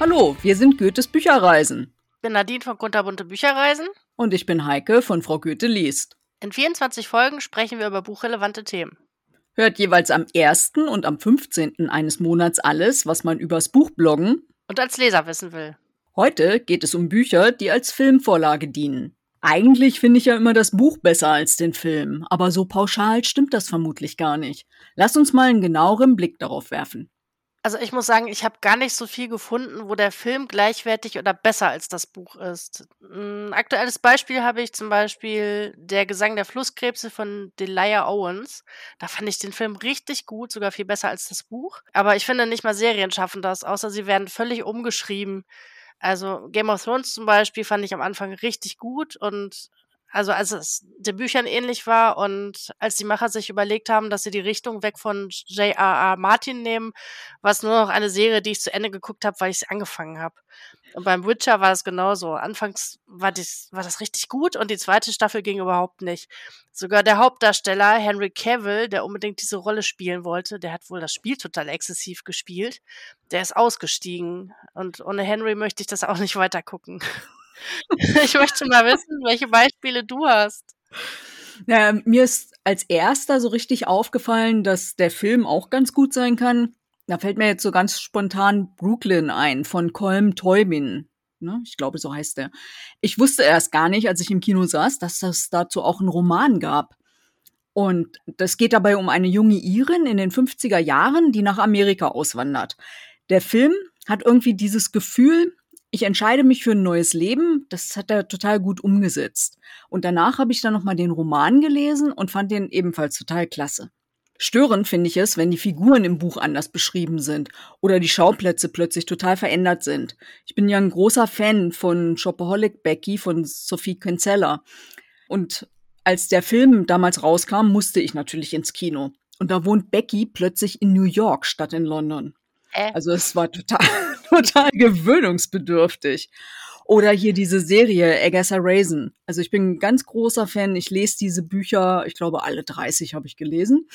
Hallo, wir sind Goethes Bücherreisen. Ich bin Nadine von Kunterbunte Bücherreisen. Und ich bin Heike von Frau Goethe liest. In 24 Folgen sprechen wir über buchrelevante Themen. Hört jeweils am 1. und am 15. eines Monats alles, was man übers Buch bloggen und als Leser wissen will. Heute geht es um Bücher, die als Filmvorlage dienen. Eigentlich finde ich ja immer das Buch besser als den Film, aber so pauschal stimmt das vermutlich gar nicht. Lass uns mal einen genaueren Blick darauf werfen. Also ich muss sagen, ich habe gar nicht so viel gefunden, wo der Film gleichwertig oder besser als das Buch ist. Ein aktuelles Beispiel habe ich zum Beispiel Der Gesang der Flusskrebse von Delia Owens. Da fand ich den Film richtig gut, sogar viel besser als das Buch. Aber ich finde nicht mal Serien schaffen das, außer sie werden völlig umgeschrieben. Also Game of Thrones zum Beispiel fand ich am Anfang richtig gut und also als es den Büchern ähnlich war und als die Macher sich überlegt haben, dass sie die Richtung weg von J.R.R. Martin nehmen, war es nur noch eine Serie, die ich zu Ende geguckt habe, weil ich sie angefangen habe. Und beim Witcher war es genauso. Anfangs war, dies, war das richtig gut und die zweite Staffel ging überhaupt nicht. Sogar der Hauptdarsteller Henry Cavill, der unbedingt diese Rolle spielen wollte, der hat wohl das Spiel total exzessiv gespielt, der ist ausgestiegen. Und ohne Henry möchte ich das auch nicht weiter gucken. ich möchte mal wissen, welche Beispiele du hast. Ja, mir ist als erster so richtig aufgefallen, dass der Film auch ganz gut sein kann. Da fällt mir jetzt so ganz spontan Brooklyn ein von Colm Teubin. Ne? Ich glaube, so heißt er. Ich wusste erst gar nicht, als ich im Kino saß, dass das dazu auch einen Roman gab. Und das geht dabei um eine junge Irin in den 50er Jahren, die nach Amerika auswandert. Der Film hat irgendwie dieses Gefühl, ich entscheide mich für ein neues Leben. Das hat er total gut umgesetzt. Und danach habe ich dann noch mal den Roman gelesen und fand den ebenfalls total klasse. Störend finde ich es, wenn die Figuren im Buch anders beschrieben sind oder die Schauplätze plötzlich total verändert sind. Ich bin ja ein großer Fan von Shopaholic Becky von Sophie Kinsella. Und als der Film damals rauskam, musste ich natürlich ins Kino. Und da wohnt Becky plötzlich in New York statt in London. Äh. Also es war total, total gewöhnungsbedürftig. Oder hier diese Serie Agatha Raisin. Also ich bin ein ganz großer Fan. Ich lese diese Bücher, ich glaube alle 30 habe ich gelesen.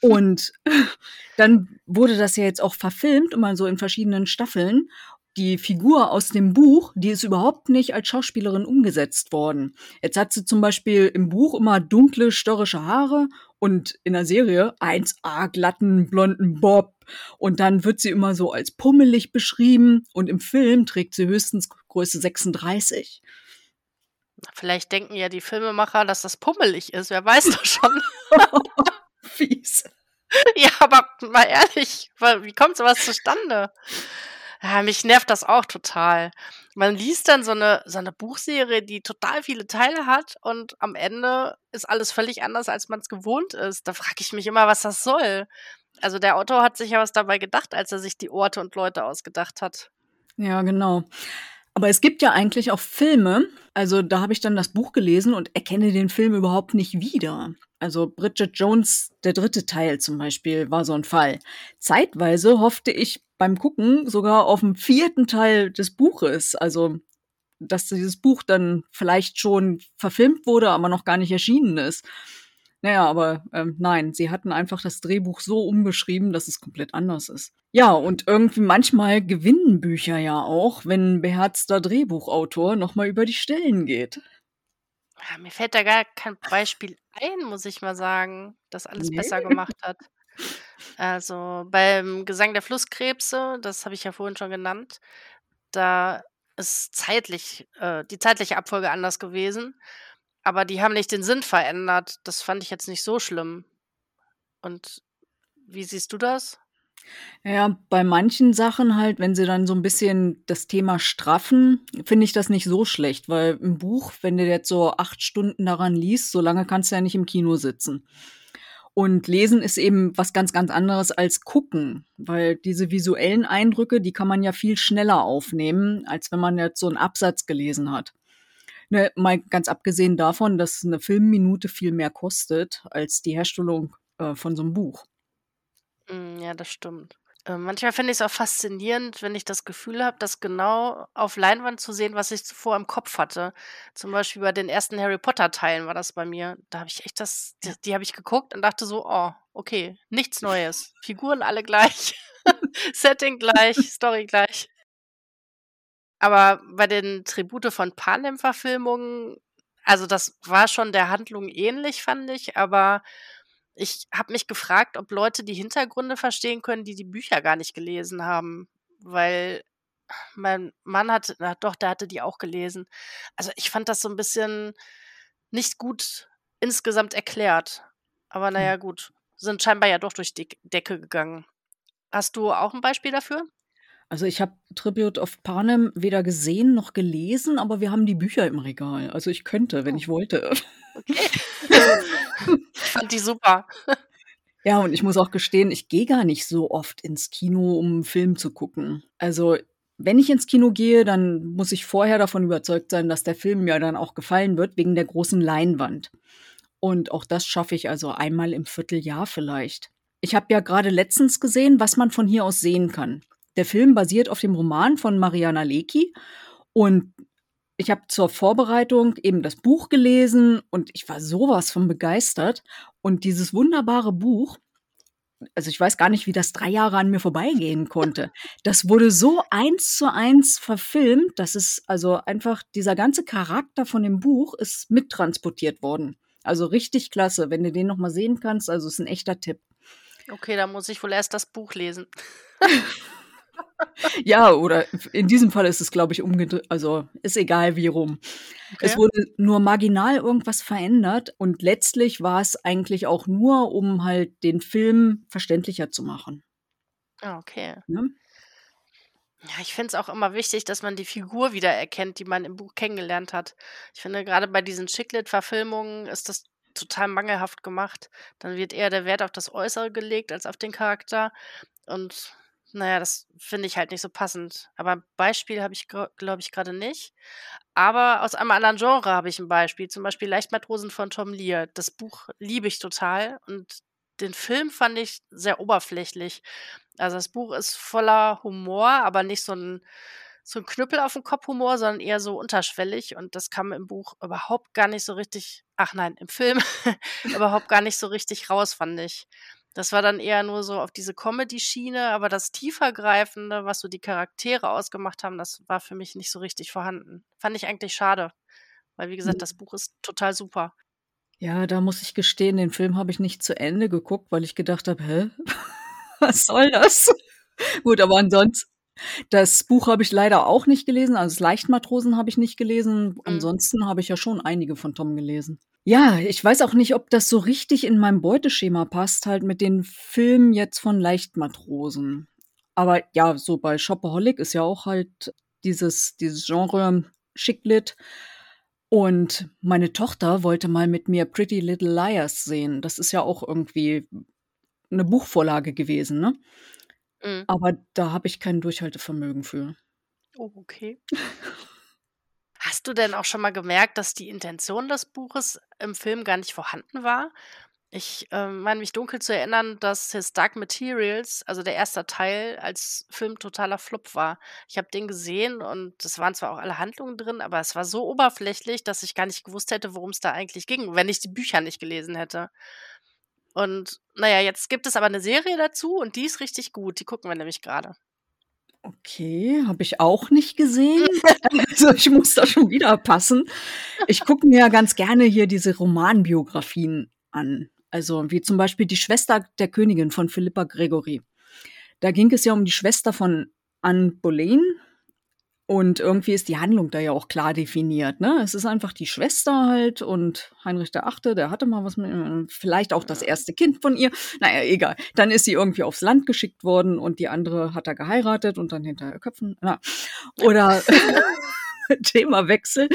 Und dann wurde das ja jetzt auch verfilmt, immer so in verschiedenen Staffeln die Figur aus dem Buch, die ist überhaupt nicht als Schauspielerin umgesetzt worden. Jetzt hat sie zum Beispiel im Buch immer dunkle, störrische Haare und in der Serie 1A glatten, blonden Bob. Und dann wird sie immer so als pummelig beschrieben und im Film trägt sie höchstens Größe 36. Vielleicht denken ja die Filmemacher, dass das pummelig ist. Wer weiß das schon. Fies. Ja, aber mal ehrlich, wie kommt sowas zustande? Ja, mich nervt das auch total. Man liest dann so eine, so eine Buchserie, die total viele Teile hat und am Ende ist alles völlig anders, als man es gewohnt ist. Da frage ich mich immer, was das soll. Also der Autor hat sich ja was dabei gedacht, als er sich die Orte und Leute ausgedacht hat. Ja, genau. Aber es gibt ja eigentlich auch Filme. Also da habe ich dann das Buch gelesen und erkenne den Film überhaupt nicht wieder. Also Bridget Jones, der dritte Teil zum Beispiel, war so ein Fall. Zeitweise hoffte ich beim Gucken sogar auf den vierten Teil des Buches. Also, dass dieses Buch dann vielleicht schon verfilmt wurde, aber noch gar nicht erschienen ist. Naja, aber ähm, nein, sie hatten einfach das Drehbuch so umgeschrieben, dass es komplett anders ist. Ja, und irgendwie manchmal gewinnen Bücher ja auch, wenn ein beherzter Drehbuchautor nochmal über die Stellen geht. Ja, mir fällt da gar kein Beispiel ein, muss ich mal sagen, das alles nee. besser gemacht hat. Also beim Gesang der Flusskrebse, das habe ich ja vorhin schon genannt, da ist zeitlich, äh, die zeitliche Abfolge anders gewesen. Aber die haben nicht den Sinn verändert. Das fand ich jetzt nicht so schlimm. Und wie siehst du das? Ja, bei manchen Sachen halt, wenn sie dann so ein bisschen das Thema straffen, finde ich das nicht so schlecht, weil im Buch, wenn du jetzt so acht Stunden daran liest, so lange kannst du ja nicht im Kino sitzen. Und lesen ist eben was ganz, ganz anderes als gucken, weil diese visuellen Eindrücke, die kann man ja viel schneller aufnehmen, als wenn man jetzt so einen Absatz gelesen hat. Ne, mal ganz abgesehen davon, dass eine Filmminute viel mehr kostet als die Herstellung äh, von so einem Buch. Mm, ja, das stimmt. Äh, manchmal finde ich es auch faszinierend, wenn ich das Gefühl habe, das genau auf Leinwand zu sehen, was ich zuvor im Kopf hatte. Zum Beispiel bei den ersten Harry Potter-Teilen war das bei mir. Da habe ich echt das, die, die habe ich geguckt und dachte so, oh, okay, nichts Neues. Figuren alle gleich. Setting gleich, Story gleich. Aber bei den Tribute von Panem-Verfilmungen, also das war schon der Handlung ähnlich, fand ich, aber ich habe mich gefragt, ob Leute die Hintergründe verstehen können, die die Bücher gar nicht gelesen haben, weil mein Mann hat, na doch, der hatte die auch gelesen. Also ich fand das so ein bisschen nicht gut insgesamt erklärt. Aber Hm. naja, gut, sind scheinbar ja doch durch die Decke gegangen. Hast du auch ein Beispiel dafür? Also, ich habe Tribute of Panem weder gesehen noch gelesen, aber wir haben die Bücher im Regal. Also, ich könnte, wenn Oh. ich wollte. Okay. Fand die super. Ja, und ich muss auch gestehen, ich gehe gar nicht so oft ins Kino, um 'n Film zu gucken. Also, wenn ich ins Kino gehe, dann muss ich vorher davon überzeugt sein, dass der Film mir dann auch gefallen wird wegen der großen Leinwand. Und auch das schaffe ich also einmal im Vierteljahr vielleicht. Ich habe ja grade letztens gesehen, „Was man von hier aus sehen kann“. Der Film basiert auf dem Roman von Mariana Lecki und ich habe zur Vorbereitung eben das Buch gelesen und ich war so was von begeistert. Und dieses wunderbare Buch also, ich weiß gar nicht, wie das 3 Jahre an mir vorbeigehen konnte. Das wurde so eins zu eins verfilmt, dass es also einfach dieser ganze Charakter von dem Buch ist mittransportiert worden. Also, richtig klasse. Wenn du den noch mal sehen kannst, also, ist 'n echter Tipp. Okay, dann muss ich wohl erst das Buch lesen. Ja, oder in diesem Fall ist es, glaube ich, umgedre also, ist egal wie rum. Es Okay. wurde nur marginal irgendwas verändert und letztlich war es eigentlich auch nur, um halt den Film verständlicher zu machen. Ah, okay. Ne? Ja, ich finde es auch immer wichtig, dass man die Figur wiedererkennt, die man im Buch kennengelernt hat. Ich finde, grade bei diesen Chick-Lit-Verfilmungen ist das total mangelhaft gemacht. Dann wird eher der Wert auf das Äußere gelegt als auf den Charakter. Und na ja, das finde ich halt nicht so passend. Aber 'n Beispiel habe ich, glaube ich, grade nicht. Aber aus einem anderen Genre habe ich 'n Beispiel, zum Beispiel „Leichtmatrosen“ von Tom Lear. Das Buch liebe ich total und den Film fand ich sehr oberflächlich. Also, das Buch ist voller Humor, aber nicht so 'n so 'n Knüppel auf 'n Kopf Humor, sondern eher so unterschwellig und das kam im Buch überhaupt gar nicht so richtig ach nein, im Film überhaupt gar nicht so richtig raus, fand ich. Das war dann eher nur so auf diese Comedy-Schiene, aber das Tiefergreifende, was so die Charaktere ausgemacht haben, das war für mich nicht so richtig vorhanden. Fand ich eigentlich schade, weil wie gesagt, Mhm. das Buch ist total super. Ja, da muss ich gestehen, den Film habe ich nicht zu Ende geguckt, weil ich gedacht habe: „Hä? Was soll das?“ Gut, aber ansonsten das Buch habe ich leider auch nicht gelesen, also, das „Leichtmatrosen“ habe ich nicht gelesen. Mhm. Ansonsten habe ich ja schon einige von Tom gelesen. Ja, ich weiß auch nicht, ob das so richtig in mein Beuteschema passt, halt mit den Filmen jetzt von „Leichtmatrosen“. Aber ja, so bei Shopaholic ist ja auch halt dieses dieses Genre Chick-Lit. Und meine Tochter wollte mal mit mir „Pretty Little Liars“ sehen. Das ist ja auch irgendwie 'ne Buchvorlage gewesen, ne? Mhm. Aber da habe ich kein Durchhaltevermögen für. Oh, okay. Hast du denn auch schon mal gemerkt, dass die Intention des Buches im Film gar nicht vorhanden war? Ich, ähm, meine mich dunkel zu erinnern, dass „His Dark Materials“, also, der 1. Teil als Film totaler Flop war. Ich habe den gesehen und es waren zwar auch alle Handlungen drin, aber es war so oberflächlich, dass ich gar nicht gewusst hätte, worum's da eigentlich ging, wenn ich die Bücher nicht gelesen hätte. Und na ja, jetzt gibt es aber 'ne Serie dazu und die ist richtig gut. Die gucken wir nämlich grade. Okay, habe ich auch nicht gesehen. Also, ich muss da schon wieder passen. Ich gucke mir ja ganz gerne hier diese Romanbiografien an. Also, wie zum Beispiel „Die Schwester der Königin“ von Philippa Gregory. Da ging es ja um die Schwester von Anne Boleyn und irgendwie ist die Handlung da ja auch klar definiert, ne? Es ist einfach die Schwester halt und Heinrich VIII., der hatte mal was mit vielleicht auch das 1. Kind von ihr. Na ja, egal. Dann ist sie irgendwie aufs Land geschickt worden und die andere hat er geheiratet und dann hinterher köpfen na. Oder Themawechsel.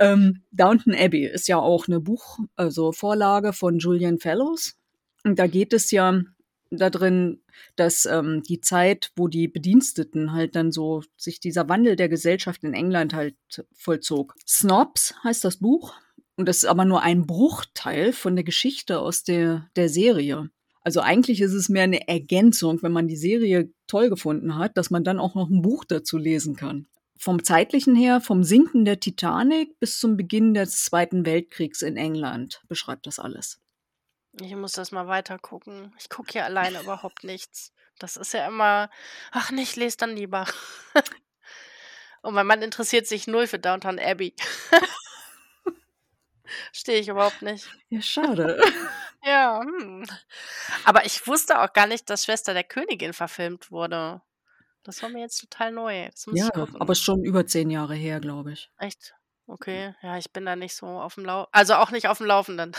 Ähm, „Downton Abbey“ ist ja auch 'ne Buch also, Vorlage von Julian Fellowes. Und da geht es ja da drin, dass, ähm, die Zeit, wo die Bediensteten halt dann so sich dieser Wandel der Gesellschaft in England halt vollzog. „Snobs“ heißt das Buch und das ist aber nur ein Bruchteil von der Geschichte aus der der Serie. Also, eigentlich ist es mehr 'ne Ergänzung, wenn man die Serie toll gefunden hat, dass man dann auch noch 'n Buch dazu lesen kann. Vom Zeitlichen her, vom Sinken der Titanic bis zum Beginn des Zweiten Weltkriegs in England beschreibt das alles. Ich muss das mal weitergucken. Ich gucke hier alleine überhaupt nichts. Das ist ja immer: „Ach ich lese dann lieber.“ Und mein Mann interessiert sich null für Downtown Abbey. Stehe ich überhaupt nicht. Ja, schade. Ja, hm. Aber ich wusste auch gar nicht, dass Schwester der Königin verfilmt wurde. Das war mir jetzt total neu. Das muss Ja, gucken. aber schon über 10 Jahre her, glaube ich. Echt? Okay. Ja, ich bin da nicht so auf dem Lau also auch nicht auf dem Laufenden.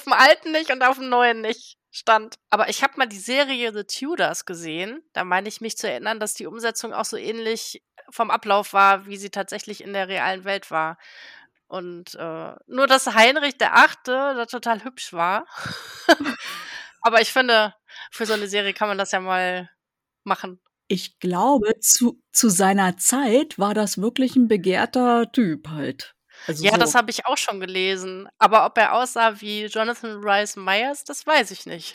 Auf dem alten nicht und auf dem neuen nicht stand. Aber ich habe mal die Serie The Tudors gesehen. Da meine ich mich zu erinnern, dass die Umsetzung auch so ähnlich vom Ablauf war, wie sie tatsächlich in der realen Welt war. Und äh, nur, dass Heinrich der Achte da total hübsch war. Aber ich finde, für so eine Serie kann man das ja mal machen. Ich glaube, zu zu seiner Zeit war das wirklich 'n begehrter Typ halt. Also Ja, das so habe ich auch schon gelesen. Aber ob er aussah wie Jonathan Rhys Meyers, das weiß ich nicht.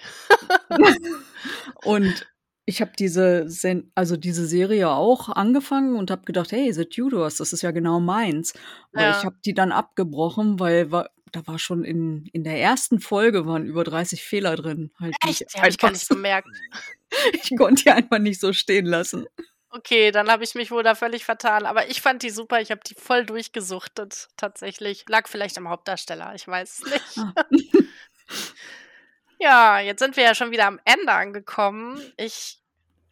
Und ich habe diese Sen also diese Serie auch angefangen und habe gedacht: „Hey, The Tudors, das ist ja genau meins.“ Aber ich Ja. habe die dann abgebrochen, weil wa da war schon in in der ersten Folge waren über 30 Fehler drin, halt, die Echt? ich Die habe ich gar nicht so bemerkt. ich konnte die einfach nicht so stehen lassen. Okay, dann habe ich mich wohl da völlig vertan. Aber ich fand die super. Ich habe die voll durchgesuchtet, tatsächlich. Lag vielleicht am Hauptdarsteller, ich weiß es nicht. Ah. Ja, jetzt sind wir ja schon wieder am Ende angekommen. Ich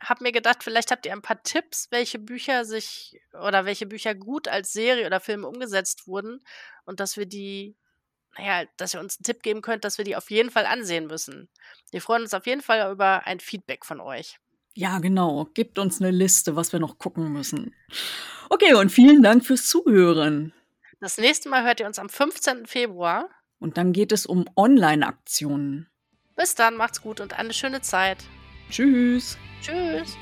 habe mir gedacht, vielleicht habt ihr ein paar Tipps, welche Bücher sich oder welche Bücher gut als Serie oder Film umgesetzt wurden und dass wir die na ja, dass ihr uns 'n Tipp geben könnt, dass wir die auf jeden Fall ansehen müssen. Wir freuen uns auf jeden Fall über ein Feedback von euch. Ja, genau. Gebt uns 'ne Liste, was wir noch gucken müssen. Okay, und vielen Dank fürs Zuhören. Das nächste Mal hört ihr uns am 15. Februar. Und dann geht es um Online-Aktionen. Bis dann, macht's gut und eine schöne Zeit. Tschüss. Tschüss.